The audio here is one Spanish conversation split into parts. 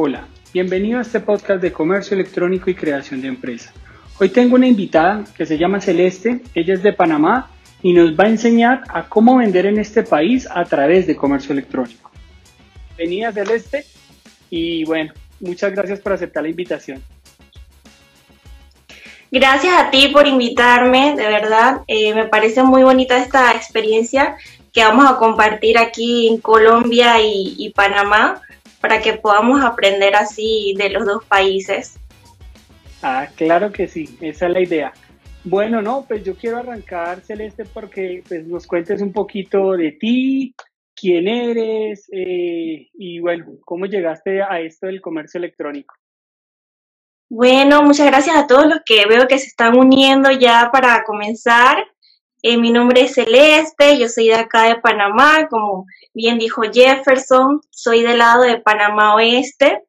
Hola, bienvenido a este podcast de comercio electrónico y creación de empresa. Hoy tengo una invitada que se llama Celeste, ella es de Panamá y nos va a enseñar a cómo vender en este país a través de comercio electrónico. Bienvenida Celeste y bueno, muchas gracias por aceptar la invitación. Gracias a ti por invitarme, de verdad, eh, me parece muy bonita esta experiencia que vamos a compartir aquí en Colombia y Panamá para que podamos aprender así de los dos países. Ah, claro que sí, esa es la idea. Bueno, no, pues yo quiero arrancar, Celeste, porque pues, nos cuentes un poquito de ti, quién eres eh, y bueno, cómo llegaste a esto del comercio electrónico. Bueno, muchas gracias a todos los que veo que se están uniendo ya para comenzar. Eh, mi nombre es Celeste, yo soy de acá de Panamá, como bien dijo Jefferson, soy del lado de Panamá Oeste,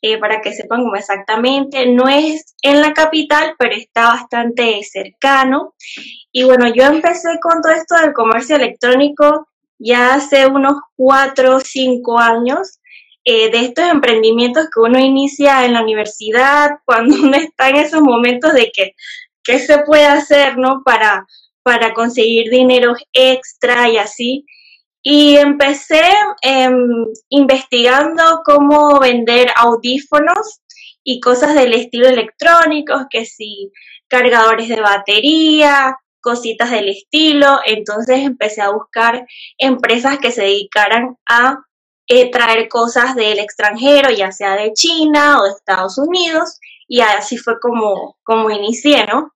eh, para que sepan como exactamente, no es en la capital, pero está bastante cercano. Y bueno, yo empecé con todo esto del comercio electrónico ya hace unos cuatro o cinco años, eh, de estos emprendimientos que uno inicia en la universidad, cuando uno está en esos momentos de que, ¿qué se puede hacer, no? Para para conseguir dinero extra y así. Y empecé em, investigando cómo vender audífonos y cosas del estilo electrónicos, que si cargadores de batería, cositas del estilo. Entonces empecé a buscar empresas que se dedicaran a eh, traer cosas del extranjero, ya sea de China o de Estados Unidos. Y así fue como, como inicié, ¿no?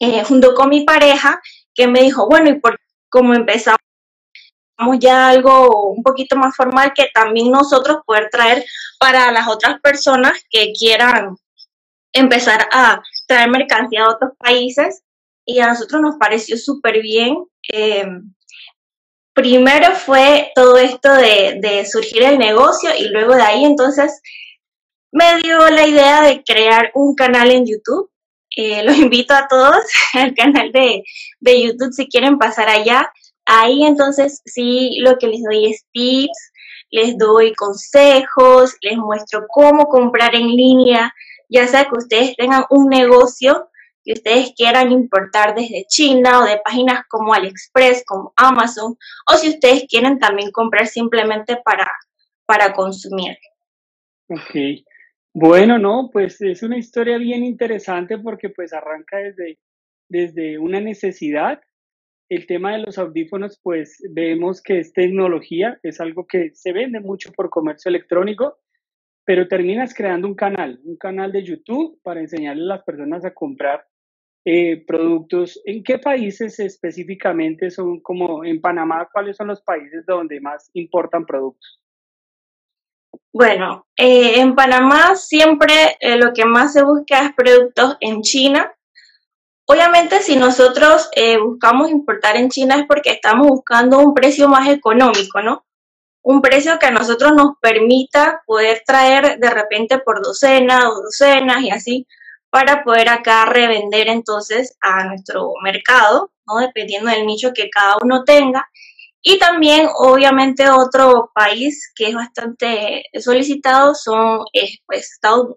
Eh, junto con mi pareja, que me dijo, bueno, y por como empezamos ya algo un poquito más formal que también nosotros poder traer para las otras personas que quieran empezar a traer mercancía a otros países y a nosotros nos pareció súper bien. Eh, primero fue todo esto de, surgir el negocio y luego de ahí entonces me dio la idea de crear un canal en YouTube eh, los invito a todos al canal de, de YouTube si quieren pasar allá. Ahí entonces sí lo que les doy es tips, les doy consejos, les muestro cómo comprar en línea, ya sea que ustedes tengan un negocio que ustedes quieran importar desde China o de páginas como AliExpress, como Amazon, o si ustedes quieren también comprar simplemente para, para consumir. Ok. Bueno, no, pues es una historia bien interesante porque pues arranca desde, desde una necesidad. El tema de los audífonos, pues vemos que es tecnología, es algo que se vende mucho por comercio electrónico, pero terminas creando un canal, un canal de YouTube para enseñarle a las personas a comprar eh, productos. ¿En qué países específicamente son como en Panamá? ¿Cuáles son los países donde más importan productos? Bueno, eh, en Panamá siempre eh, lo que más se busca es productos en China. Obviamente si nosotros eh, buscamos importar en China es porque estamos buscando un precio más económico, ¿no? Un precio que a nosotros nos permita poder traer de repente por docenas o docenas y así para poder acá revender entonces a nuestro mercado, ¿no? Dependiendo del nicho que cada uno tenga y también, obviamente, otro país que es bastante solicitado son eh, pues,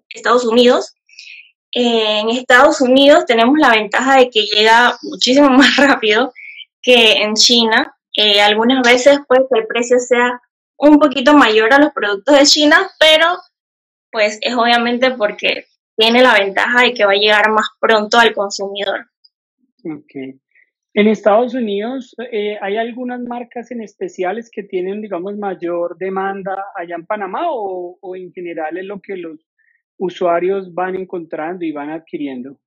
Estados, Unidos. En Estados Unidos tenemos la ventaja de que llega muchísimo más rápido que en China. Eh, algunas veces puede el precio sea un poquito mayor a los productos de China, pero pues es obviamente porque tiene la ventaja de que va a llegar más pronto al consumidor. Okay. En Estados Unidos eh, hay algunas marcas en especiales que tienen, digamos, mayor demanda allá en Panamá o, en general es lo que los usuarios van encontrando y van adquiriendo.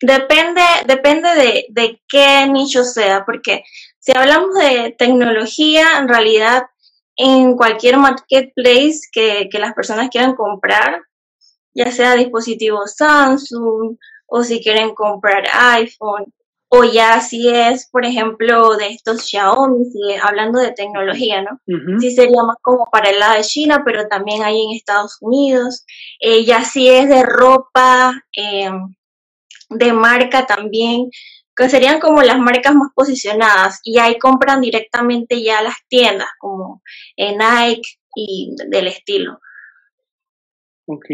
Depende, depende de, de qué nicho sea, porque si hablamos de tecnología, en realidad en cualquier marketplace que, que las personas quieran comprar, ya sea dispositivos Samsung o si quieren comprar iPhone o ya si es, por ejemplo, de estos Xiaomi, hablando de tecnología, ¿no? Sí sería más como para el lado de China, pero también hay en Estados Unidos. Eh, ya si es de ropa, em, de marca también, que serían como las marcas más posicionadas y ahí compran directamente ya las tiendas como en Nike y del estilo. Ok.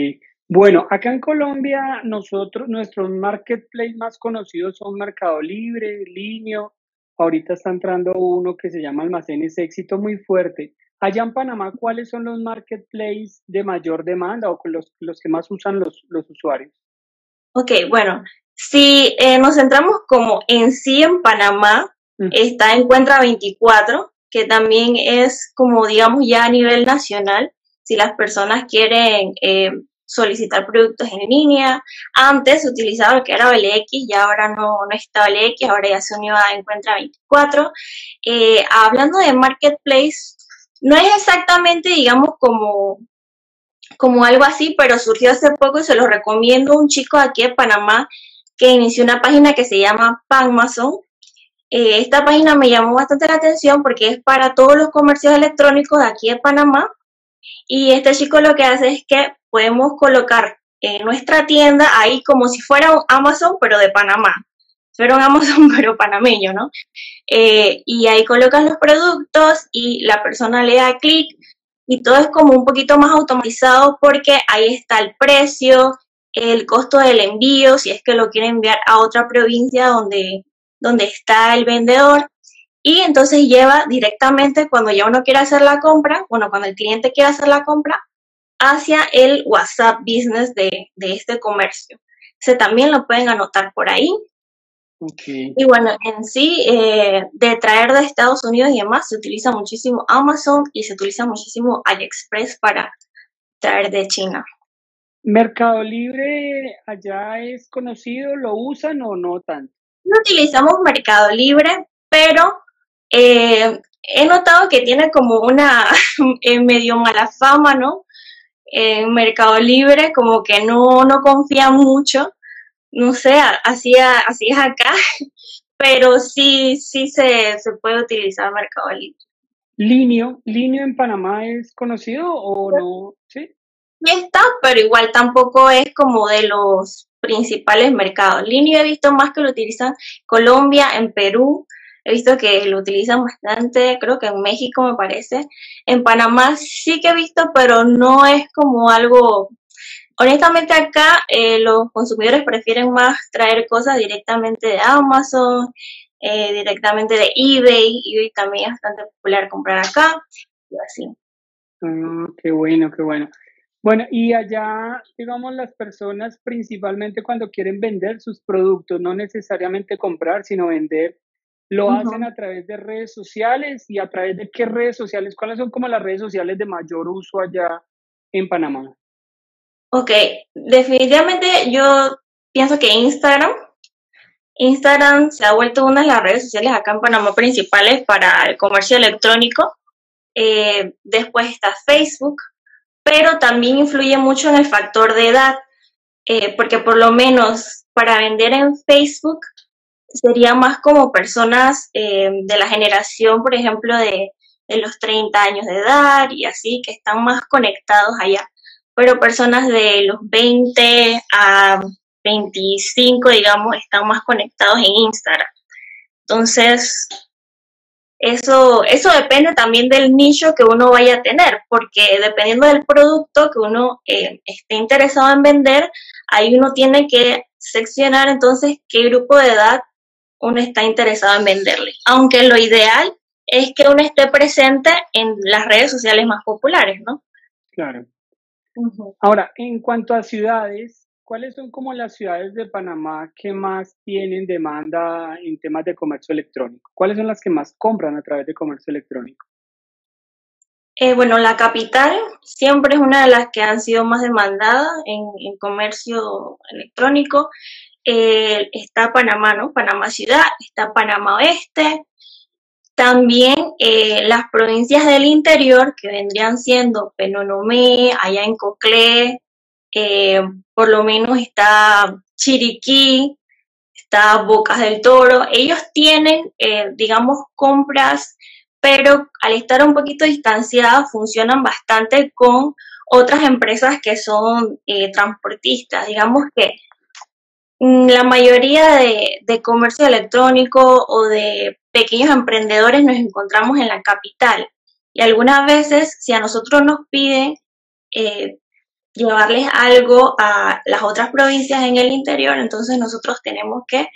Bueno, acá en Colombia, nosotros, nuestros marketplace más conocidos son Mercado Libre, Linio. Ahorita está entrando uno que se llama Almacenes Éxito muy fuerte. Allá en Panamá, ¿cuáles son los marketplaces de mayor demanda o los, los que más usan los, los usuarios? Ok, bueno, si eh, nos centramos como en sí en Panamá, está Encuentra 24, que también es como digamos ya a nivel nacional, si las personas quieren eh, solicitar productos en línea. Antes utilizaba lo que era OLX y ahora no, no está OLX, ahora ya se unió a Encuentra 24. Eh, hablando de Marketplace, no es exactamente, digamos, como, como algo así, pero surgió hace poco y se lo recomiendo un chico aquí de Panamá que inició una página que se llama Panmason. Eh, esta página me llamó bastante la atención porque es para todos los comercios electrónicos de aquí de Panamá. Y este chico lo que hace es que podemos colocar en nuestra tienda ahí como si fuera un Amazon, pero de Panamá. Fuera un Amazon, pero panameño, ¿no? Eh, y ahí colocas los productos y la persona le da clic y todo es como un poquito más automatizado porque ahí está el precio, el costo del envío, si es que lo quiere enviar a otra provincia donde, donde está el vendedor. Y entonces lleva directamente cuando ya uno quiere hacer la compra, bueno, cuando el cliente quiere hacer la compra, hacia el WhatsApp Business de, este comercio. Se también lo pueden anotar por ahí. Y bueno, en sí, eh, de traer de Estados Unidos y demás, se utiliza muchísimo Amazon y se utiliza muchísimo AliExpress para traer de China. ¿Mercado Libre allá es conocido? ¿Lo usan o no tanto? No utilizamos Mercado Libre, pero eh, he notado que tiene como una eh, medio mala fama, ¿no? En Mercado Libre, como que no, no confían mucho. No sé, así, así es acá, pero sí, sí se, se puede utilizar Mercado Libre. ¿Linio? ¿Linio en Panamá es conocido o no? Sí está, pero igual tampoco es como de los principales mercados. Linio he visto más que lo utilizan Colombia, en Perú, he visto que lo utilizan bastante, creo que en México me parece. En Panamá sí que he visto, pero no es como algo... Honestamente acá eh, los consumidores prefieren más traer cosas directamente de Amazon, eh, directamente de eBay, eBay también es bastante popular comprar acá, y así. Ah, qué bueno, qué bueno. Bueno, y allá, digamos, las personas principalmente cuando quieren vender sus productos, no necesariamente comprar, sino vender, lo hacen a través de redes sociales y a través de qué redes sociales, cuáles son como las redes sociales de mayor uso allá en Panamá. Ok, definitivamente yo pienso que Instagram, Instagram se ha vuelto una de las redes sociales acá en Panamá principales para el comercio electrónico. Eh, después está Facebook, pero también influye mucho en el factor de edad, eh, porque por lo menos para vender en Facebook sería más como personas eh, de la generación, por ejemplo, de, de, los 30 años de edad y así, que están más conectados allá. Pero personas de los 20 a 25, digamos, están más conectados en Instagram. Entonces, eso, eso depende también del nicho que uno vaya a tener, porque dependiendo del producto que uno eh, esté interesado en vender, ahí uno tiene que seccionar entonces qué grupo de edad uno está interesado en venderle. Aunque lo ideal es que uno esté presente en las redes sociales más populares, ¿no? Claro. Ahora, en cuanto a ciudades, ¿cuáles son como las ciudades de Panamá que más tienen demanda en temas de comercio electrónico? ¿Cuáles son las que más compran a través de comercio electrónico? Eh, bueno, la capital siempre es una de las que han sido más demandadas en, comercio electrónico. Eh, está Panamá, ¿no? Panamá Ciudad, está Panamá Oeste. También eh, las provincias del interior, que vendrían siendo Penonomé, allá en Coclé, eh, por lo menos está Chiriquí, está Bocas del Toro. Ellos tienen, digamos, compras, pero al estar un poquito distanciadas funcionan bastante con otras empresas que son transportistas. Digamos que la mayoría de, comercio electrónico o de pequeños emprendedores nos encontramos en la capital. Y algunas veces, si a nosotros nos piden llevarles algo a las otras provincias en el interior, entonces nosotros tenemos que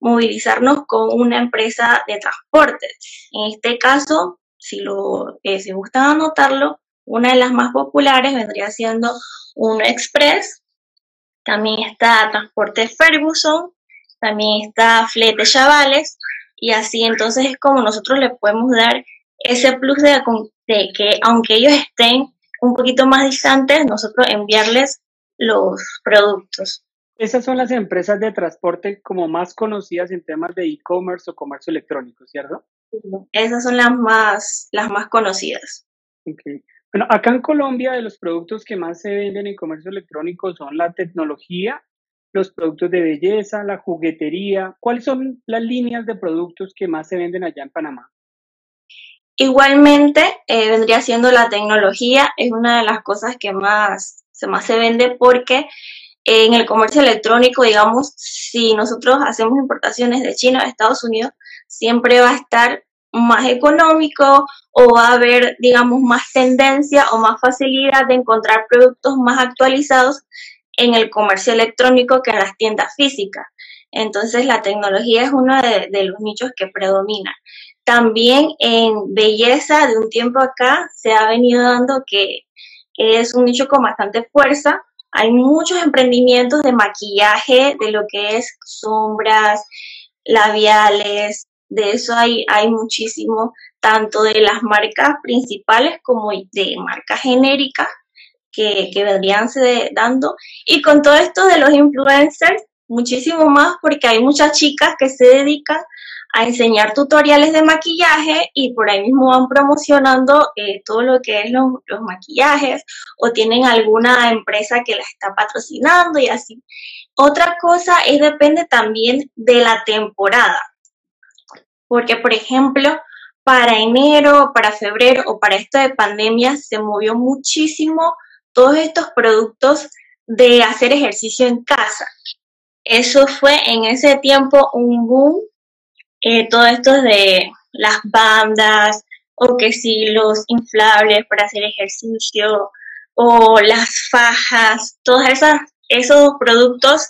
movilizarnos con una empresa de transporte. En este caso, si lo eh, gustan anotarlo, una de las más populares vendría siendo un Express. También está Transporte Ferguson, también está Flete Chavales y así entonces es como nosotros le podemos dar ese plus de, de que aunque ellos estén un poquito más distantes, nosotros enviarles los productos. Esas son las empresas de transporte como más conocidas en temas de e-commerce o comercio electrónico, ¿cierto? Esas son las más, las más conocidas. Okay. Bueno, acá en Colombia de los productos que más se venden en comercio electrónico son la tecnología, los productos de belleza, la juguetería. ¿Cuáles son las líneas de productos que más se venden allá en Panamá? Igualmente, eh, vendría siendo la tecnología, es una de las cosas que más se, más se vende porque en el comercio electrónico, digamos, si nosotros hacemos importaciones de China a Estados Unidos, siempre va a estar más económico o va a haber, digamos, más tendencia o más facilidad de encontrar productos más actualizados en el comercio electrónico que en las tiendas físicas. Entonces, la tecnología es uno de, de los nichos que predomina. También en belleza, de un tiempo acá, se ha venido dando que, es un nicho con bastante fuerza. Hay muchos emprendimientos de maquillaje, de lo que es sombras, labiales, de eso hay, hay muchísimo, tanto de las marcas principales como de marcas genéricas que, que vendrían se dando. Y con todo esto de los influencers, muchísimo más porque hay muchas chicas que se dedican a enseñar tutoriales de maquillaje y por ahí mismo van promocionando eh, todo lo que es los, los, maquillajes o tienen alguna empresa que las está patrocinando y así. Otra cosa es depende también de la temporada. Porque, por ejemplo, para enero, para febrero o para esto de pandemia se movió muchísimo todos estos productos de hacer ejercicio en casa. Eso fue en ese tiempo un boom eh, todo esto de las bandas, o que si los inflables para hacer ejercicio, o las fajas, todos esas, esos productos,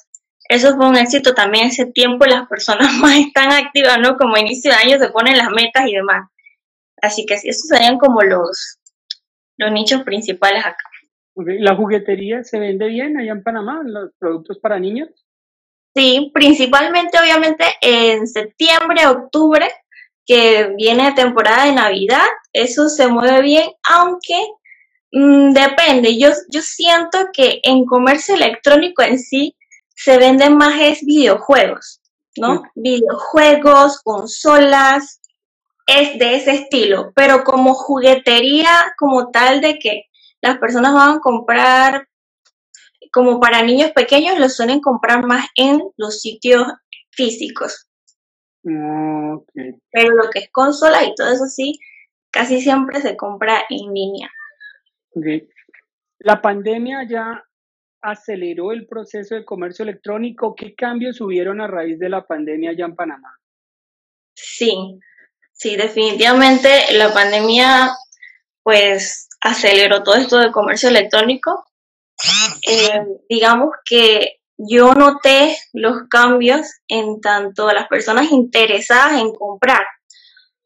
eso fue un éxito también ese tiempo, las personas más están activas, ¿no? Como inicio de año se ponen las metas y demás. Así que esos serían como los, los nichos principales acá. ¿La juguetería se vende bien allá en Panamá, los productos para niños? Sí, principalmente obviamente en septiembre, octubre, que viene temporada de Navidad, eso se mueve bien, aunque mmm, depende. Yo, yo siento que en comercio electrónico en sí se venden más es videojuegos, ¿no? Videojuegos, consolas, es de ese estilo, pero como juguetería como tal de que las personas van a comprar como para niños pequeños lo suelen comprar más en los sitios físicos. Pero lo que es consola y todo eso sí, casi siempre se compra en línea. La pandemia ya aceleró el proceso de comercio electrónico. ¿Qué cambios hubieron a raíz de la pandemia allá en Panamá? Sí, sí, definitivamente la pandemia pues aceleró todo esto de comercio electrónico eh, digamos que yo noté los cambios en tanto a las personas interesadas en comprar.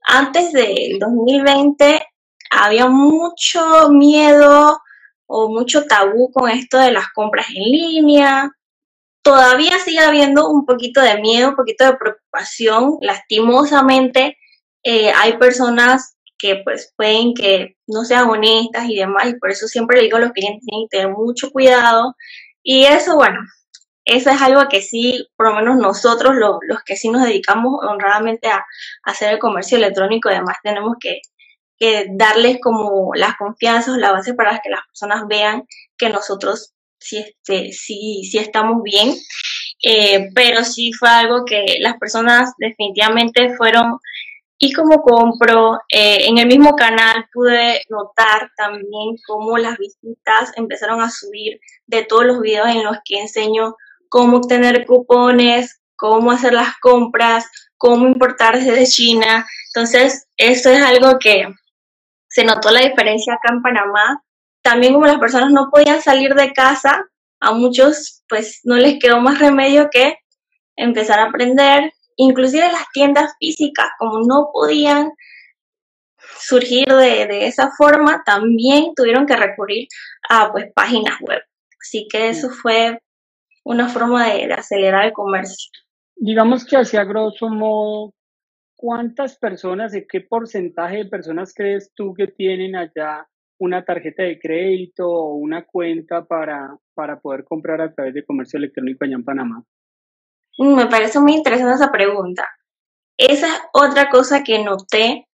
Antes del 2020 había mucho miedo o mucho tabú con esto de las compras en línea. Todavía sigue habiendo un poquito de miedo, un poquito de preocupación. Lastimosamente, eh, hay personas que pues pueden que no sean honestas y demás, y por eso siempre digo a los clientes tienen que tener mucho cuidado. Y eso, bueno, eso es algo que sí, por lo menos nosotros, los que sí nos dedicamos honradamente a, hacer el comercio electrónico, además tenemos que, que darles como las confianzas, la base para que las personas vean que nosotros sí, este, sí, sí estamos bien. Eh, pero sí fue algo que las personas definitivamente fueron y como compro, eh, en el mismo canal pude notar también cómo las visitas empezaron a subir de todos los videos en los que enseño cómo obtener cupones, cómo hacer las compras, cómo importar desde China. Entonces, eso es algo que se notó la diferencia acá en Panamá también como las personas no podían salir de casa, a muchos pues no les quedó más remedio que empezar a aprender, inclusive las tiendas físicas, como no podían surgir de, esa forma, también tuvieron que recurrir a pues páginas web. Así que eso fue una forma de, acelerar el comercio. Digamos que hacia grosso modo, ¿cuántas personas, de qué porcentaje de personas crees tú que tienen allá una tarjeta de crédito o una cuenta para, para poder comprar a través de comercio electrónico allá en Panamá? Mm, me parece muy interesante esa pregunta. Esa es otra cosa que noté,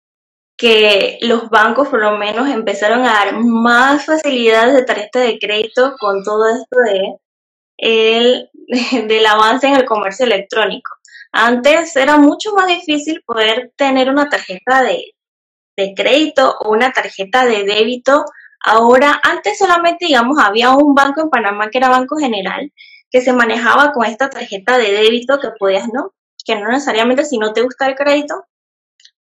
que los bancos por lo menos empezaron a dar más facilidades de tarjeta de crédito con todo esto de el, del avance en el comercio electrónico. Antes era mucho más difícil poder tener una tarjeta de, de crédito o una tarjeta de débito. Ahora, antes solamente, digamos, había un banco en Panamá que era Banco General, que se manejaba con esta tarjeta de débito que podías, ¿no? Que no necesariamente si no te gusta el crédito,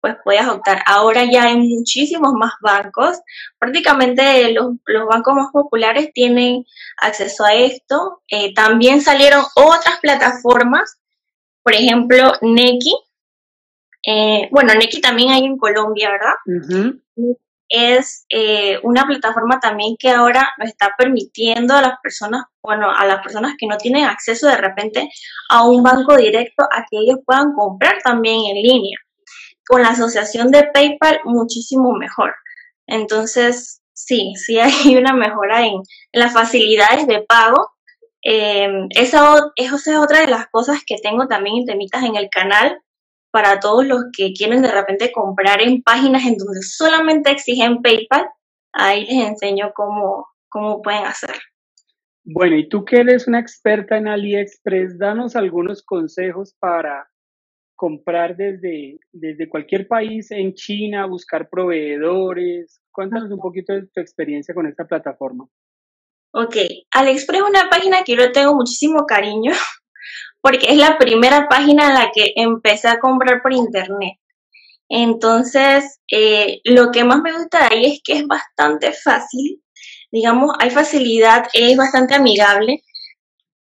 pues podías optar. Ahora ya hay muchísimos más bancos. Prácticamente los, bancos más populares tienen acceso a esto. Eh, también salieron otras plataformas, por ejemplo, Neki, eh, bueno, Neki también hay en Colombia, ¿verdad? Es eh, una plataforma también que ahora nos está permitiendo a las personas, bueno, a las personas que no tienen acceso de repente a un banco directo, a que ellos puedan comprar también en línea. Con la asociación de PayPal, muchísimo mejor. Entonces, sí, sí hay una mejora en, las facilidades de pago. Eh, esa, esa es otra de las cosas que tengo también en temitas en el canal para todos los que quieren de repente comprar en páginas en donde solamente exigen PayPal, ahí les enseño cómo, cómo pueden hacer. Bueno, y tú que eres una experta en AliExpress, danos algunos consejos para comprar desde, desde cualquier país en China, buscar proveedores. Cuéntanos un poquito de tu experiencia con esta plataforma. Ok, AliExpress es una página que yo tengo muchísimo cariño porque es la primera página en la que empecé a comprar por internet. Entonces, eh, lo que más me gusta de ahí es que es bastante fácil, digamos, hay facilidad, es bastante amigable.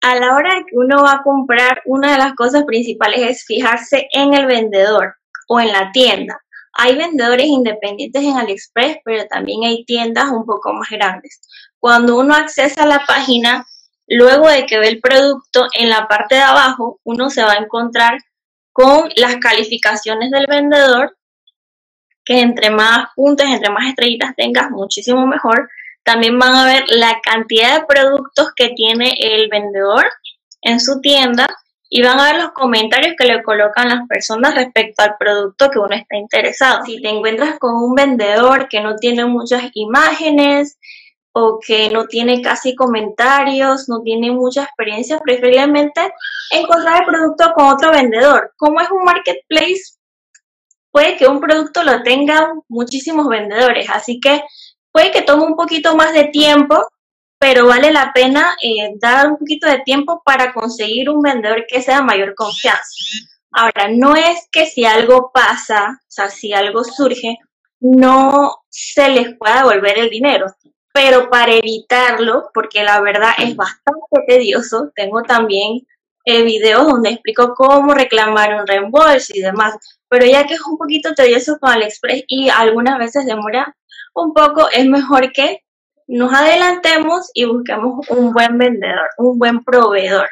A la hora que uno va a comprar, una de las cosas principales es fijarse en el vendedor o en la tienda. Hay vendedores independientes en AliExpress, pero también hay tiendas un poco más grandes. Cuando uno accesa a la página, Luego de que ve el producto, en la parte de abajo uno se va a encontrar con las calificaciones del vendedor, que entre más puntos, entre más estrellitas tengas, muchísimo mejor. También van a ver la cantidad de productos que tiene el vendedor en su tienda y van a ver los comentarios que le colocan las personas respecto al producto que uno está interesado. Si te encuentras con un vendedor que no tiene muchas imágenes, o que no tiene casi comentarios, no tiene mucha experiencia, preferiblemente encontrar el producto con otro vendedor. Como es un marketplace, puede que un producto lo tengan muchísimos vendedores, así que puede que tome un poquito más de tiempo, pero vale la pena eh, dar un poquito de tiempo para conseguir un vendedor que sea mayor confianza. Ahora, no es que si algo pasa, o sea, si algo surge, no se les pueda devolver el dinero pero para evitarlo, porque la verdad es bastante tedioso, tengo también eh, videos donde explico cómo reclamar un reembolso y demás, pero ya que es un poquito tedioso con AliExpress y algunas veces demora un poco, es mejor que nos adelantemos y busquemos un buen vendedor, un buen proveedor.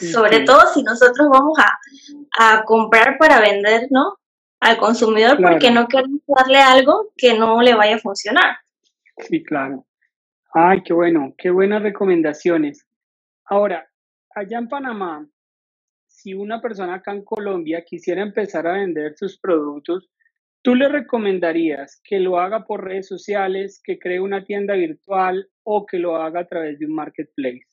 Sobre todo si nosotros vamos a, comprar para vender, ¿no? Al consumidor porque no queremos darle algo que no le vaya a funcionar. Sí, claro. Ay, qué bueno, qué buenas recomendaciones. Ahora, allá en Panamá, si una persona acá en Colombia quisiera empezar a vender sus productos, ¿tú le recomendarías que lo haga por redes sociales, que cree una tienda virtual o que lo haga a través de un marketplace?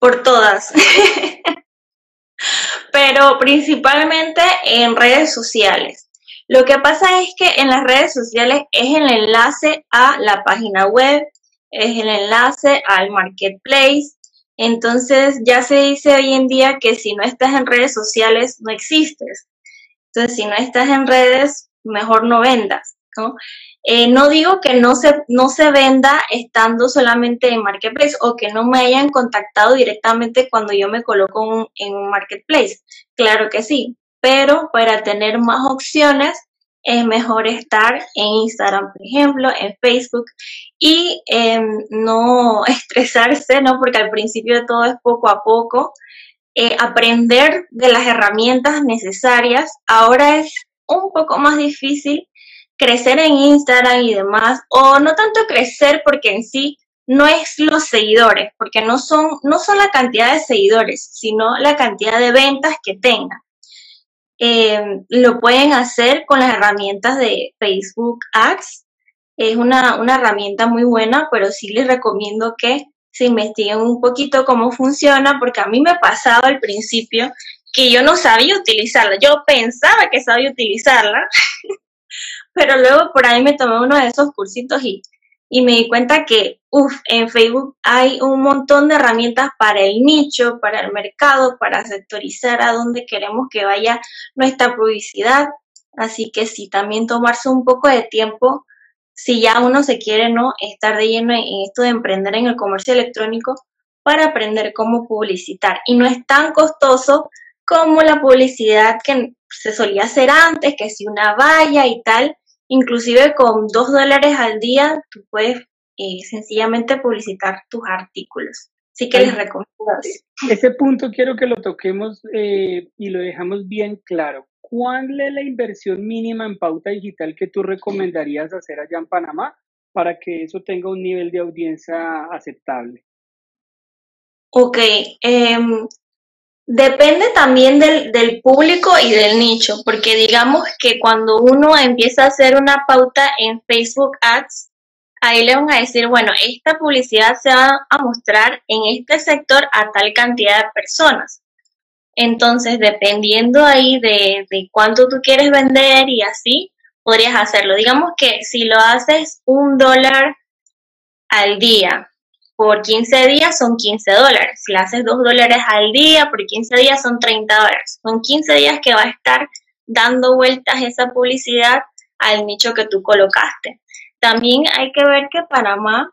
Por todas. Pero principalmente en redes sociales. Lo que pasa es que en las redes sociales es el enlace a la página web, es el enlace al marketplace. Entonces ya se dice hoy en día que si no estás en redes sociales no existes. Entonces si no estás en redes, mejor no vendas. ¿no? Eh, no digo que no se, no se venda estando solamente en Marketplace o que no me hayan contactado directamente cuando yo me coloco en un Marketplace. Claro que sí, pero para tener más opciones es mejor estar en Instagram, por ejemplo, en Facebook y em, no estresarse, ¿no? Porque al principio todo es poco a poco. Eh, aprender de las herramientas necesarias. Ahora es un poco más difícil crecer en Instagram y demás, o no tanto crecer porque en sí no es los seguidores, porque no son, no son la cantidad de seguidores, sino la cantidad de ventas que tengan. Eh, lo pueden hacer con las herramientas de Facebook Ads. Es una, una herramienta muy buena, pero sí les recomiendo que se investiguen un poquito cómo funciona, porque a mí me pasaba al principio que yo no sabía utilizarla. Yo pensaba que sabía utilizarla, pero luego por ahí me tomé uno de esos cursitos y, y me di cuenta que, uff, en Facebook hay un montón de herramientas para el nicho, para el mercado, para sectorizar a dónde queremos que vaya nuestra publicidad. Así que sí, también tomarse un poco de tiempo, si ya uno se quiere, ¿no? Estar de lleno en esto de emprender en el comercio electrónico para aprender cómo publicitar. Y no es tan costoso como la publicidad que se solía hacer antes, que si una valla y tal, Inclusive con dos dólares al día, tú puedes eh, sencillamente publicitar tus artículos. Así que les recomiendo. Ese punto quiero que lo toquemos eh, y lo dejamos bien claro. ¿Cuál es la inversión mínima en pauta digital que tú recomendarías hacer allá en Panamá para que eso tenga un nivel de audiencia aceptable? Ok, em, Depende también del, del, público y del nicho, porque digamos que cuando uno empieza a hacer una pauta en Facebook Ads, ahí le van a decir, bueno, esta publicidad se va a mostrar en este sector a tal cantidad de personas. Entonces, dependiendo ahí de, de cuánto tú quieres vender y así, podrías hacerlo. Digamos que si lo haces un dólar al día por 15 días son 15 dólares. Si le haces 2 dólares al día, por 15 días son 30 dólares. Son 15 días que va a estar dando vueltas esa publicidad al nicho que tú colocaste. También hay que ver que Panamá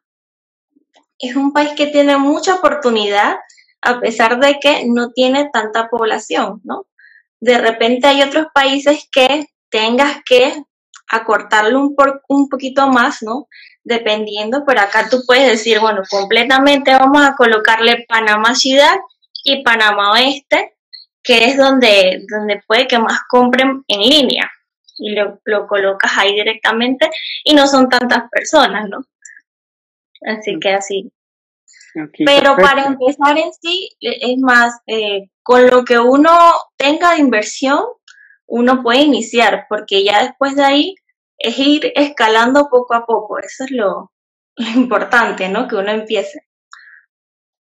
es un país que tiene mucha oportunidad a pesar de que no tiene tanta población, ¿no? De repente hay otros países que tengas que acortarlo un, un poquito más, ¿no? Dependiendo, pero acá tú puedes decir, bueno, completamente vamos a colocarle Panamá ciudad y Panamá oeste, que es donde, donde puede que más compren en línea. Y lo, lo colocas ahí directamente y no son tantas personas, ¿no? Así que así. Pero para empezar en sí, e, es más, eh, con lo que uno tenga de inversión, uno puede iniciar, porque ya después de ahí es ir escalando poco a poco. Eso es lo, importante, ¿no? Que uno empiece.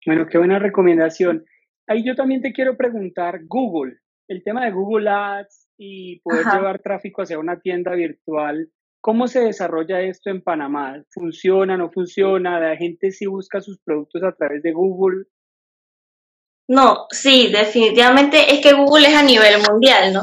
Bueno, qué buena recomendación. Ahí yo también te quiero preguntar, Google, el tema de Google Ads y poder llevar tráfico hacia una tienda virtual, ¿cómo se desarrolla esto en Panamá? ¿Funciona, no funciona? ¿La gente sí busca sus productos a través de Google? No, sí, definitivamente es que Google es a nivel mundial, ¿no?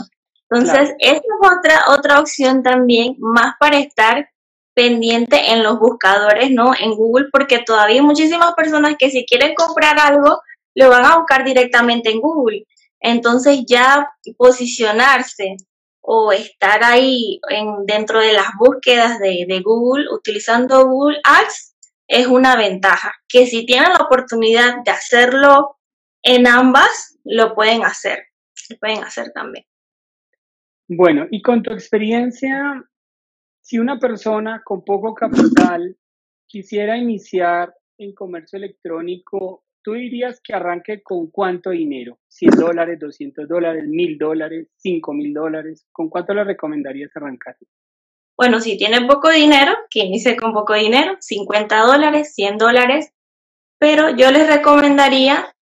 Entonces, esa es otra, otra opción también, más para estar pendiente en los buscadores, ¿no? En Google, porque todavía hay muchísimas personas que si quieren comprar algo, lo van a buscar directamente en Google. Entonces ya posicionarse o estar ahí en, dentro de las búsquedas de, de Google utilizando Google Ads es una ventaja. Que si tienen la oportunidad de hacerlo en ambas, lo pueden hacer. Lo pueden hacer también. Bueno, y con tu experiencia, si una persona con poco capital quisiera iniciar en comercio electrónico, ¿tú dirías que arranque con cuánto dinero? ¿100 dólares, 200 dólares, 1000 dólares, 5000 dólares? ¿Con cuánto le recomendarías arrancar? Bueno, si tiene poco dinero, que inicie con poco dinero, 50 dólares, 100 dólares, pero yo les recomendaría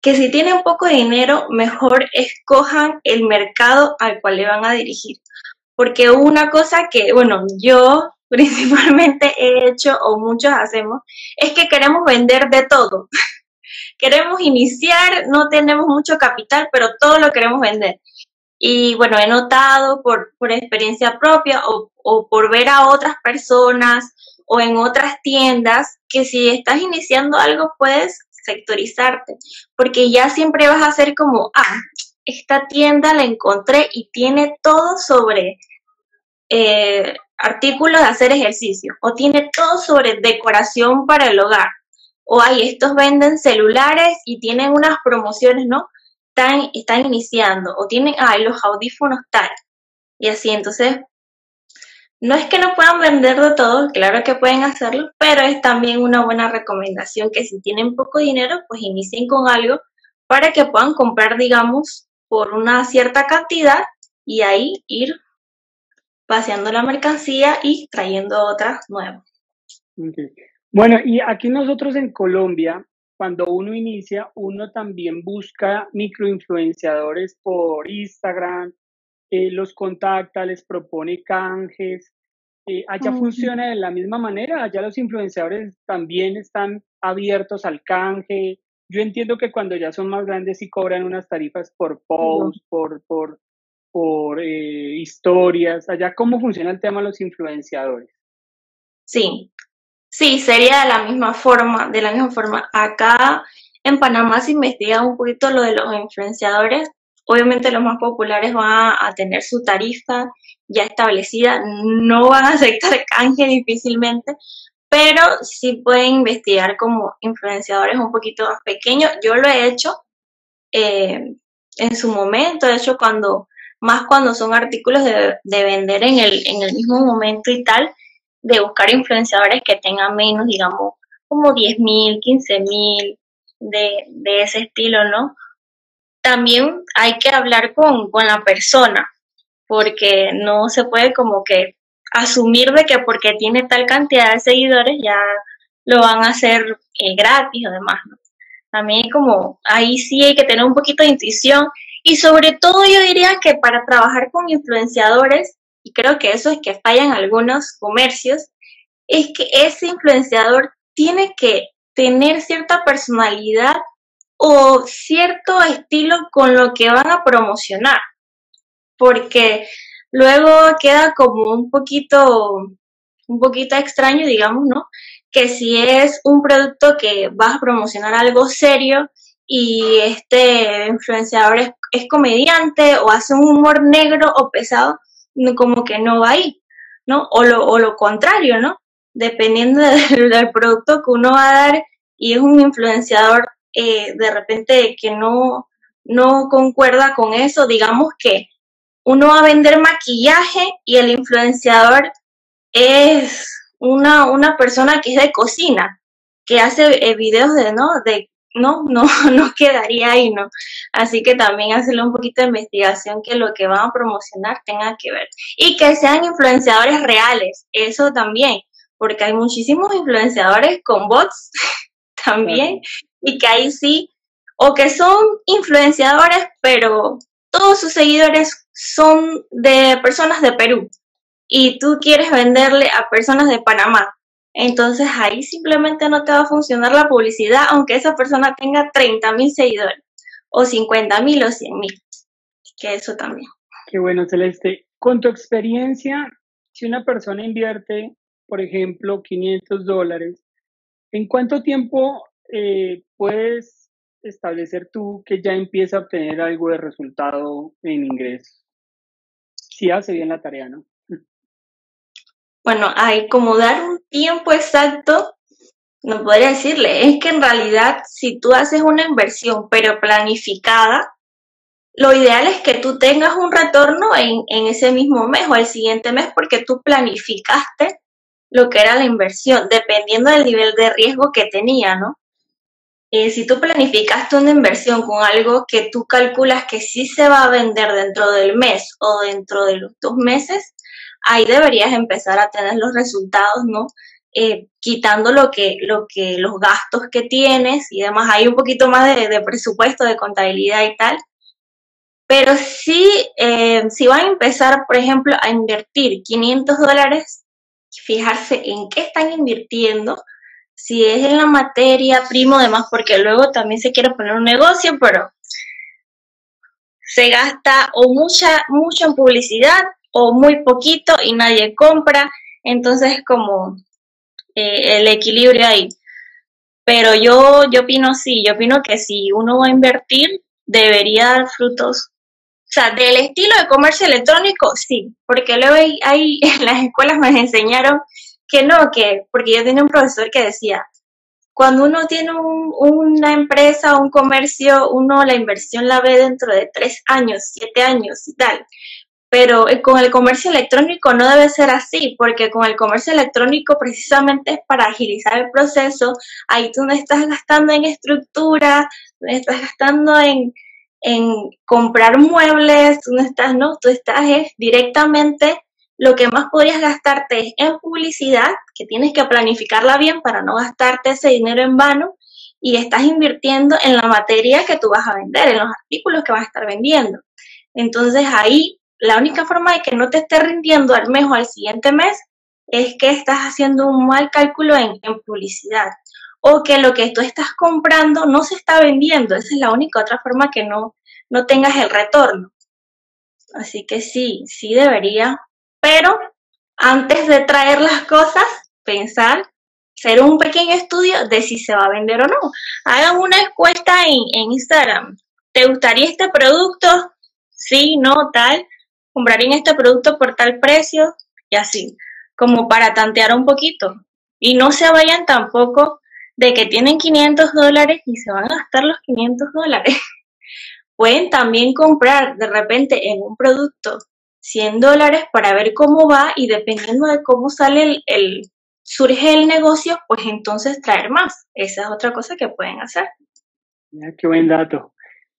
que si tienen poco dinero, mejor escojan el mercado al cual le van a dirigir. Porque una cosa que, bueno, yo principalmente he hecho o muchos hacemos, es que queremos vender de todo. queremos iniciar, no tenemos mucho capital, pero todo lo queremos vender. Y bueno, he notado por, por experiencia propia o, o por ver a otras personas o en otras tiendas que si estás iniciando algo puedes sectorizarte, porque ya siempre vas a ser como, ah, esta tienda la encontré y tiene todo sobre eh, artículos de hacer ejercicio, o tiene todo sobre decoración para el hogar, o hay estos venden celulares y tienen unas promociones, ¿no? Están, están iniciando, o tienen, ay, los audífonos tal, y así, entonces no es que no puedan vender de todo, claro que pueden hacerlo, pero es también una buena recomendación que si tienen poco dinero, pues inicien con algo para que puedan comprar, digamos, por una cierta cantidad y ahí ir paseando la mercancía y trayendo otras nuevas. Bueno, y aquí nosotros en Colombia, cuando uno inicia, uno también busca microinfluenciadores por Instagram, eh, los contacta, les propone canjes. Eh, allá funciona de la misma manera, allá los influenciadores también están abiertos al canje. Yo entiendo que cuando ya son más grandes sí cobran unas tarifas por post, por, por, por eh, historias. Allá, ¿cómo funciona el tema de los influenciadores? Sí, sí, sería de la misma forma, de la misma forma. Acá en Panamá se investiga un poquito lo de los influenciadores, Obviamente los más populares van a, tener su tarifa ya establecida, no van a aceptar canje difícilmente, pero sí pueden investigar como influenciadores un poquito más pequeños. Yo lo he hecho eh, en su momento, de hecho cuando, más cuando son artículos de, vender en el, en el mismo momento y tal, de buscar influenciadores que tengan menos, digamos, como 10 mil, 15 mil, de, de ese estilo, ¿no? También hay que hablar con, la persona, porque no se puede como que asumir de que porque tiene tal cantidad de seguidores ya lo van a hacer eh, gratis o demás. También como ahí sí hay que tener un poquito de intuición y sobre todo yo diría que para trabajar con influenciadores, y creo que eso es que fallan algunos comercios, es que ese influenciador tiene que tener cierta personalidad o cierto estilo con lo que van a promocionar, porque luego queda como un poquito, un poquito extraño, digamos, ¿no? Que si es un producto que vas a promocionar algo serio y este influenciador es, comediante o hace un humor negro o pesado, como que no va ahí, ¿no? O lo, o lo contrario, ¿no? Dependiendo del producto que uno va a dar y es un influenciador eh, de repente que no, no concuerda con eso, digamos que uno va a vender maquillaje y el influenciador es una, una persona que es de cocina, que hace eh, videos de, ¿no? De, no, no, no quedaría ahí, ¿no? Así que también hacerle un poquito de investigación que lo que van a promocionar tenga que ver. Y que sean influenciadores reales, eso también, porque hay muchísimos influenciadores con bots también, y que ahí sí, o que son influenciadores, pero todos sus seguidores son de personas de Perú y tú quieres venderle a personas de Panamá. Entonces ahí simplemente no te va a funcionar la publicidad, aunque esa persona tenga 30 mil seguidores, o 50 mil o 100 mil. Que eso también. Qué bueno, Celeste. Con tu experiencia, si una persona invierte, por ejemplo, 500 dólares, ¿en cuánto tiempo eh, puedes establecer tú que ya empieza a obtener algo de resultado en ingresos. Si hace bien la tarea, ¿no? Bueno, hay como dar un tiempo exacto, no podría decirle, es que en realidad si tú haces una inversión pero planificada, lo ideal es que tú tengas un retorno en, en ese mismo mes o el siguiente mes porque tú planificaste lo que era la inversión, dependiendo del nivel de riesgo que tenía, ¿no? Eh, si tú planificaste una inversión con algo que tú calculas que sí se va a vender dentro del mes o dentro de los dos meses, ahí deberías empezar a tener los resultados, ¿no? Eh, quitando lo que, lo que, los gastos que tienes y demás, hay un poquito más de, presupuesto, de contabilidad y tal. Pero sí, eh, si van a empezar, por ejemplo, a invertir 500 dólares, fijarse en qué están invirtiendo, si es en la materia, primo, demás, porque luego también se quiere poner un negocio, pero se gasta o mucha, mucho en publicidad o muy poquito y nadie compra. Entonces, como eh, el equilibrio ahí. Pero yo, yo opino sí, yo opino que si uno va a invertir, debería dar frutos. O sea, del estilo de comercio electrónico, sí, porque luego hay, en las escuelas me enseñaron que no, que, porque yo tenía un profesor que decía, cuando uno tiene una empresa o un comercio, uno la inversión la ve dentro de tres años, siete años y tal. Pero eh, con el comercio electrónico no debe ser así, porque con el comercio electrónico precisamente es para agilizar el proceso. Ahí tú no estás gastando en estructura, no estás gastando en, en comprar muebles, tú no estás, no, tú estás directamente lo que más podrías gastarte es en publicidad, que tienes que planificarla bien para no gastarte ese dinero en vano, y estás invirtiendo en la materia que tú vas a vender, en los artículos que vas a estar vendiendo. Entonces ahí la única forma de que no te esté rindiendo al mes o al siguiente mes es que estás haciendo un mal cálculo en, en publicidad o que lo que tú estás comprando no se está vendiendo. Esa es la única otra forma que no, no tengas el retorno. Así que sí, sí debería pero antes de traer las cosas, pensar, hacer un pequeño estudio de si se va a vender o no. Hagan una encuesta en, Instagram. ¿Te gustaría este producto? Sí, no, tal. ¿Comprarían este producto por tal precio? Y así, como para tantear un poquito. Y no se vayan tampoco de que tienen 500 dólares y se van a gastar los 500 dólares. Pueden también comprar de repente en un producto 100 dólares para ver cómo va y dependiendo de cómo sale el, surge el negocio, pues entonces traer más. Esa es otra cosa que pueden hacer. qué buen dato.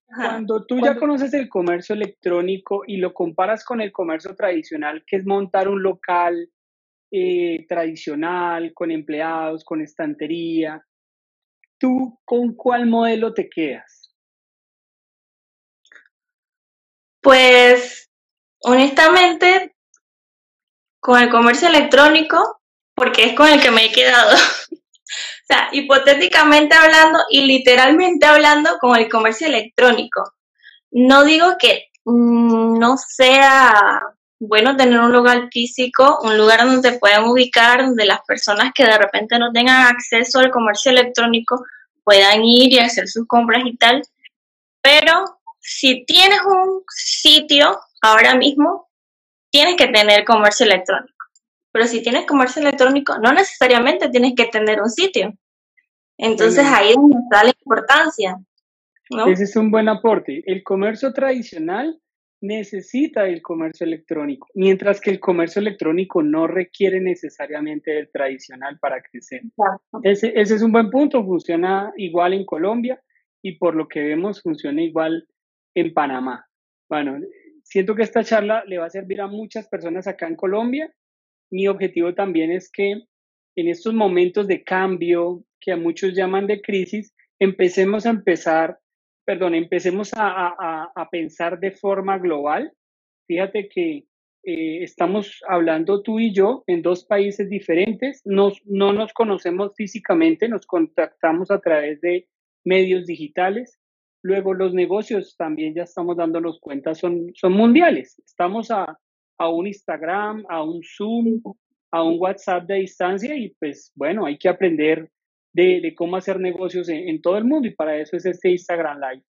Cuando tú ya conoces el comercio electrónico y lo comparas con el comercio tradicional, que es montar un local eh, tradicional, con empleados, con estantería, ¿tú con cuál modelo te quedas? Pues honestamente, con el comercio electrónico, porque es con el que me he quedado. o sea, hipotéticamente hablando y literalmente hablando con el comercio electrónico. No digo que mm, no sea bueno tener un lugar físico, un lugar donde puedan ubicar, donde las personas que de repente no tengan acceso al comercio electrónico puedan ir y hacer sus compras y tal. Pero si tienes un sitio ahora mismo tienes que tener comercio electrónico. Pero si tienes comercio electrónico, no necesariamente tienes que tener un sitio. Entonces ahí es donde está la importancia. Ese es un buen aporte. El comercio tradicional necesita el comercio electrónico, mientras que el comercio electrónico no requiere necesariamente del tradicional para crecer. Ese, ese es un buen punto, funciona igual en Colombia y por lo que vemos funciona igual en Panamá. Bueno, siento que esta charla le va a servir a muchas personas acá en Colombia. Mi objetivo también es que en estos momentos de cambio, que a muchos llaman de crisis, empecemos a empezar, perdón, empecemos a, pensar de forma global. Fíjate que eh, estamos hablando tú y yo en dos países diferentes, nos, no nos conocemos físicamente, nos contactamos a través de medios digitales, Luego los negocios también ya estamos dándonos cuenta, son, son mundiales. Estamos a, a un Instagram, a un Zoom, a un WhatsApp de distancia y pues bueno, hay que aprender de, cómo hacer negocios en, en, todo el mundo y para eso es este Instagram Live.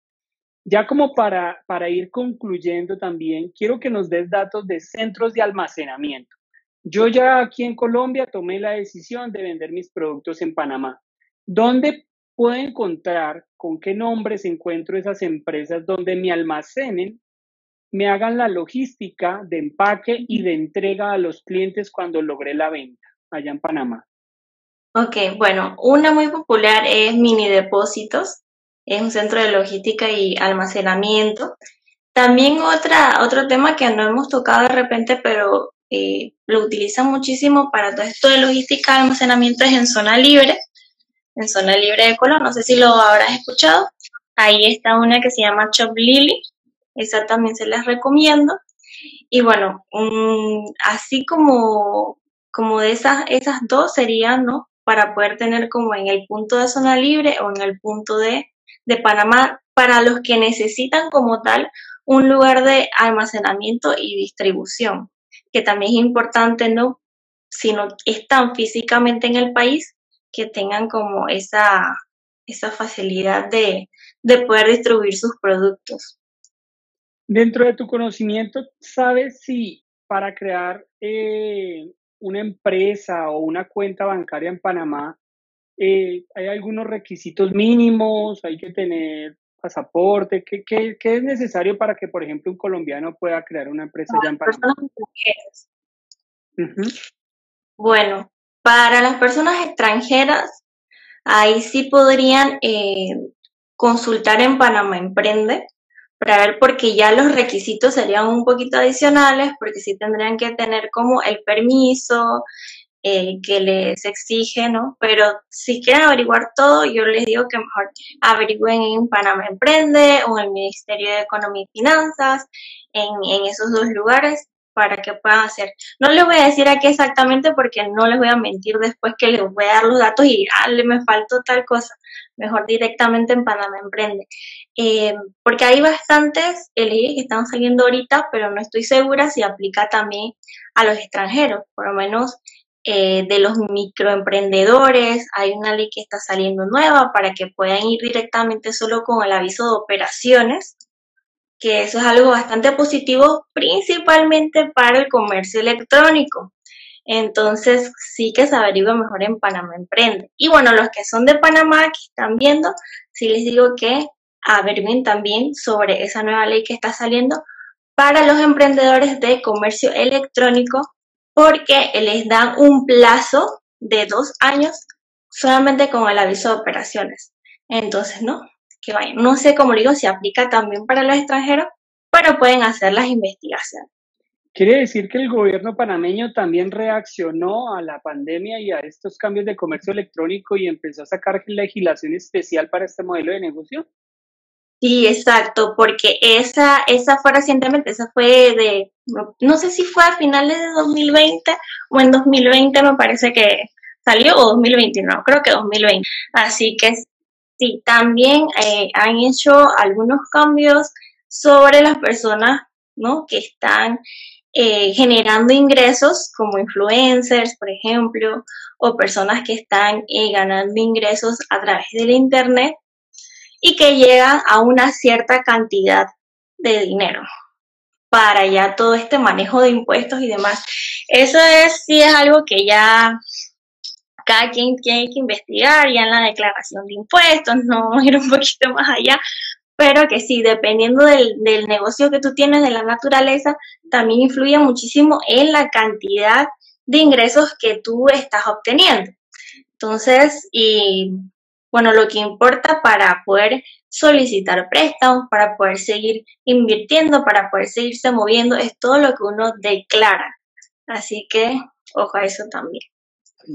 Ya como para, para ir concluyendo también, quiero que nos des datos de centros de almacenamiento. Yo ya aquí en Colombia tomé la decisión de vender mis productos en Panamá. ¿Dónde puedo encontrar con qué nombres encuentro esas empresas donde me almacenen, me hagan la logística de empaque y de entrega a los clientes cuando logré la venta allá en Panamá. Ok, bueno, una muy popular es Mini Depósitos, es un centro de logística y almacenamiento. También otra, otro tema que no hemos tocado de repente, pero eh, lo utilizan muchísimo para todo esto de logística almacenamiento es en zona libre en zona libre de Colón, no sé si lo habrás escuchado. Ahí está una que se llama Chop Lily, esa también se las recomiendo. Y bueno, así como, como de esas, esas dos serían, ¿no? Para poder tener como en el punto de zona libre o en el punto de, de Panamá, para los que necesitan como tal un lugar de almacenamiento y distribución, que también es importante, ¿no? Si no están físicamente en el país, que tengan como esa, esa facilidad de, de poder distribuir sus productos. Dentro de tu conocimiento, ¿sabes si para crear eh, una empresa o una cuenta bancaria en Panamá eh, hay algunos requisitos mínimos? ¿Hay que tener pasaporte? ¿Qué, qué, qué es necesario para que, por ejemplo, un colombiano pueda crear una empresa allá en Panamá? Bueno, para las personas extranjeras, ahí sí podrían eh, consultar en Panamá Emprende para ver porque ya los requisitos serían un poquito adicionales, porque sí tendrían que tener como el permiso que les exige, ¿no? Pero si quieren averiguar todo, yo les digo que mejor averigüen en Panamá Emprende o en el Ministerio de Economía y Finanzas, en esos dos lugares para que puedan hacer. No les voy a decir aquí exactamente porque no les voy a mentir después que les voy a dar los datos y ah, me faltó tal cosa. Mejor directamente en Panamá Emprende. Eh, porque hay bastantes leyes que están saliendo ahorita, pero no estoy segura si aplica también a los extranjeros. Por lo menos eh, de los microemprendedores, hay una ley que está saliendo nueva para que puedan ir directamente solo con el aviso de operaciones que eso es algo bastante positivo, principalmente para el comercio electrónico. Entonces, sí que se averigua mejor en Panamá Emprende. Y bueno, los que son de Panamá, que están viendo, sí les digo que averigüen también sobre esa nueva ley que está saliendo para los emprendedores de comercio electrónico, porque les dan un plazo de dos años solamente con el aviso de operaciones. Entonces, ¿no? Que vayan. No sé, como digo, si aplica también para los extranjeros, pero pueden hacer las investigaciones. Quiere decir que el gobierno panameño también reaccionó a la pandemia y a estos cambios de comercio electrónico y empezó a sacar legislación especial para este modelo de negocio. Sí, exacto, porque esa, esa fue recientemente, esa fue de, no, sé si fue a finales de 2020 o en 2020 me parece que salió, o 2021, creo que 2020. Así que Sí, también eh, han hecho algunos cambios sobre las personas ¿no? que están eh, generando ingresos como influencers, por ejemplo, o personas que están eh, ganando ingresos a través del Internet y que llegan a una cierta cantidad de dinero para ya todo este manejo de impuestos y demás. Eso es sí es algo que ya cada quien tiene que investigar ya en la declaración de impuestos, no ir un poquito más allá, pero que sí, dependiendo del, negocio que tú tienes, de la naturaleza, también influye muchísimo en la cantidad de ingresos que tú estás obteniendo. Entonces, y bueno, lo que importa para poder solicitar préstamos, para poder seguir invirtiendo, para poder seguirse moviendo, es todo lo que uno declara. Así que, ojo a eso también.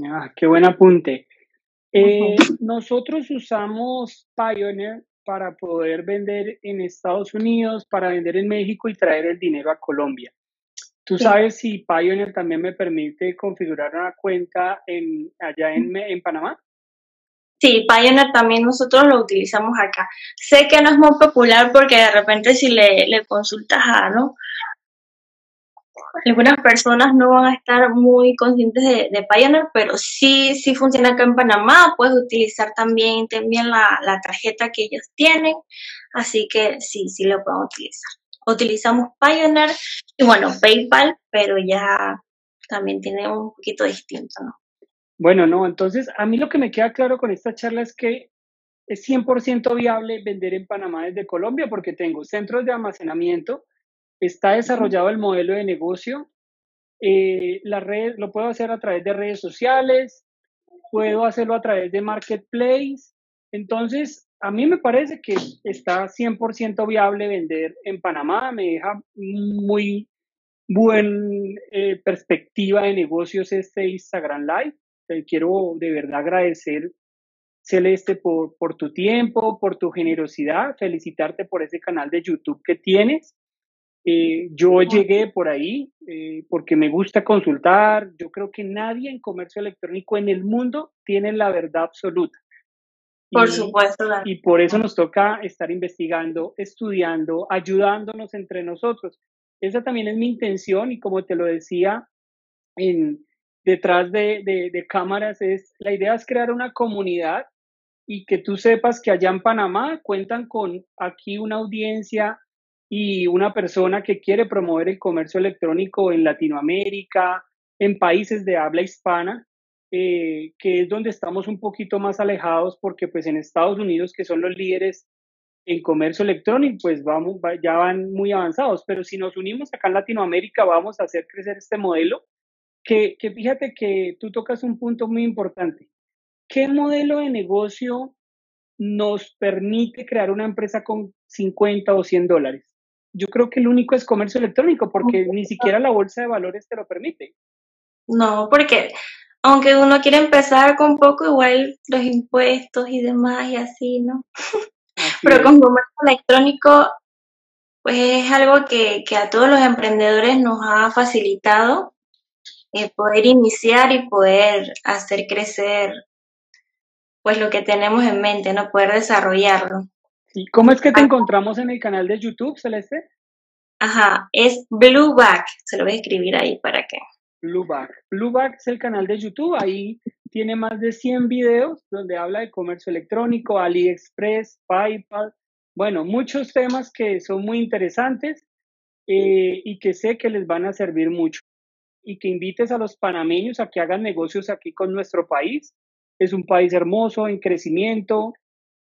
Ah, qué buen apunte. Eh, nosotros usamos Pioneer para poder vender en Estados Unidos, para vender en México y traer el dinero a Colombia. ¿Tú sabes si Pioneer también me permite configurar una cuenta en, allá en, en Panamá? Sí, Pioneer también nosotros lo utilizamos acá. Sé que no es muy popular porque de repente si le, le consultas a, ¿no? Algunas personas no van a estar muy conscientes de, de Pioneer, pero sí, sí funciona acá en Panamá. Puedes utilizar también, también la, la tarjeta que ellos tienen, así que sí, sí lo pueden utilizar. Utilizamos Pioneer y bueno, PayPal, pero ya también tiene un poquito distinto, ¿no? Bueno, no, entonces a mí lo que me queda claro con esta charla es que es 100% viable vender en Panamá desde Colombia porque tengo centros de almacenamiento, está desarrollado el modelo de negocio. Eh, la red lo puedo hacer a través de redes sociales, puedo hacerlo a través de marketplace. Entonces, a mí me parece que está 100% viable vender en Panamá, me deja muy buena eh, perspectiva de negocios este Instagram Live. Te quiero de verdad agradecer, Celeste, por, por tu tiempo, por tu generosidad, felicitarte por ese canal de YouTube que tienes. Eh, yo llegué por ahí eh, porque me gusta consultar. Yo creo que nadie en comercio electrónico en el mundo tiene la verdad absoluta. Por supuesto. Y por eso nos toca estar investigando, estudiando, ayudándonos entre nosotros. Esa también es mi intención y como te lo decía en, detrás de, de, cámaras, es la idea es crear una comunidad y que tú sepas que allá en Panamá cuentan con aquí una audiencia y una persona que quiere promover el comercio electrónico en Latinoamérica, en países de habla hispana, eh, que es donde estamos un poquito más alejados porque pues en Estados Unidos, que son los líderes en comercio electrónico, pues vamos, ya van muy avanzados, pero si nos unimos acá en Latinoamérica vamos a hacer crecer este modelo, que, que fíjate que tú tocas un punto muy importante. ¿Qué modelo de negocio nos permite crear una empresa con 50 o 100 dólares? Yo creo que el único es comercio electrónico, porque ni siquiera la bolsa de valores te lo permite. No, porque aunque uno quiere empezar con poco, igual los impuestos y demás y así, ¿no? Pero con comercio electrónico, pues es algo que, que, a todos los emprendedores nos ha facilitado eh, poder iniciar y poder hacer crecer pues lo que tenemos en mente, ¿no? Poder desarrollarlo. ¿Y cómo es que te encontramos en el canal de YouTube, Celeste? Ajá, es Blueback, se lo voy a escribir ahí para que. Blueback. Blueback es el canal de YouTube, ahí tiene más de 100 videos donde habla de comercio electrónico, AliExpress, PayPal, bueno, muchos temas que son muy interesantes eh, y que sé que les van a servir mucho. Y que invites a los panameños a que hagan negocios aquí con nuestro país es un país hermoso, en crecimiento,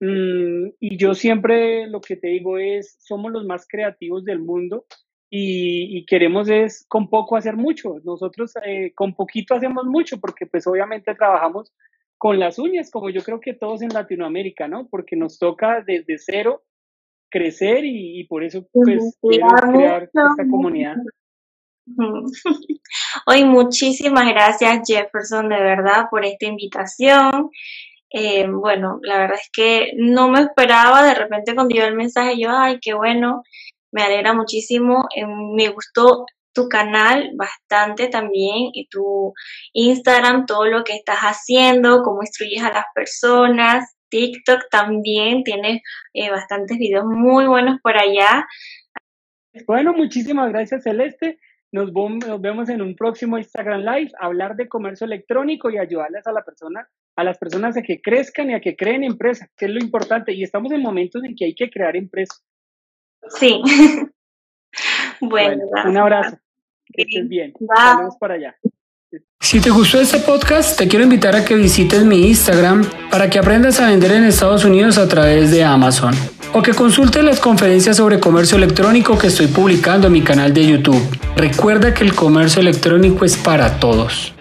mm, y yo siempre lo que te digo es, somos los más creativos del mundo y, queremos es con poco hacer mucho. Nosotros eh, con poquito hacemos mucho porque pues obviamente trabajamos con las uñas, como yo creo que todos en Latinoamérica, ¿no? Porque nos toca desde cero crecer y, por eso pues crear esta comunidad. Hoy muchísimas gracias Jefferson de verdad por esta invitación. Eh, bueno, la verdad es que no me esperaba, de repente cuando dio el mensaje yo, ay, qué bueno, me alegra muchísimo, eh, me gustó tu canal bastante también y tu Instagram, todo lo que estás haciendo, cómo instruyes a las personas, TikTok también, tienes eh, bastantes videos muy buenos por allá. Bueno, muchísimas gracias Celeste. Nos, vemos en un próximo Instagram Live, hablar de comercio electrónico y ayudarles a la persona, a las personas a que crezcan y a que creen empresas, que es lo importante. Y estamos en momentos en que hay que crear empresas. Sí. bueno, un abrazo. Que estés bien. Vamos para allá. Si te gustó este podcast, te quiero invitar a que visites mi Instagram para que aprendas a vender en Estados Unidos a través de Amazon o que consultes las conferencias sobre comercio electrónico que estoy publicando en mi canal de YouTube. Recuerda que el comercio electrónico es para todos.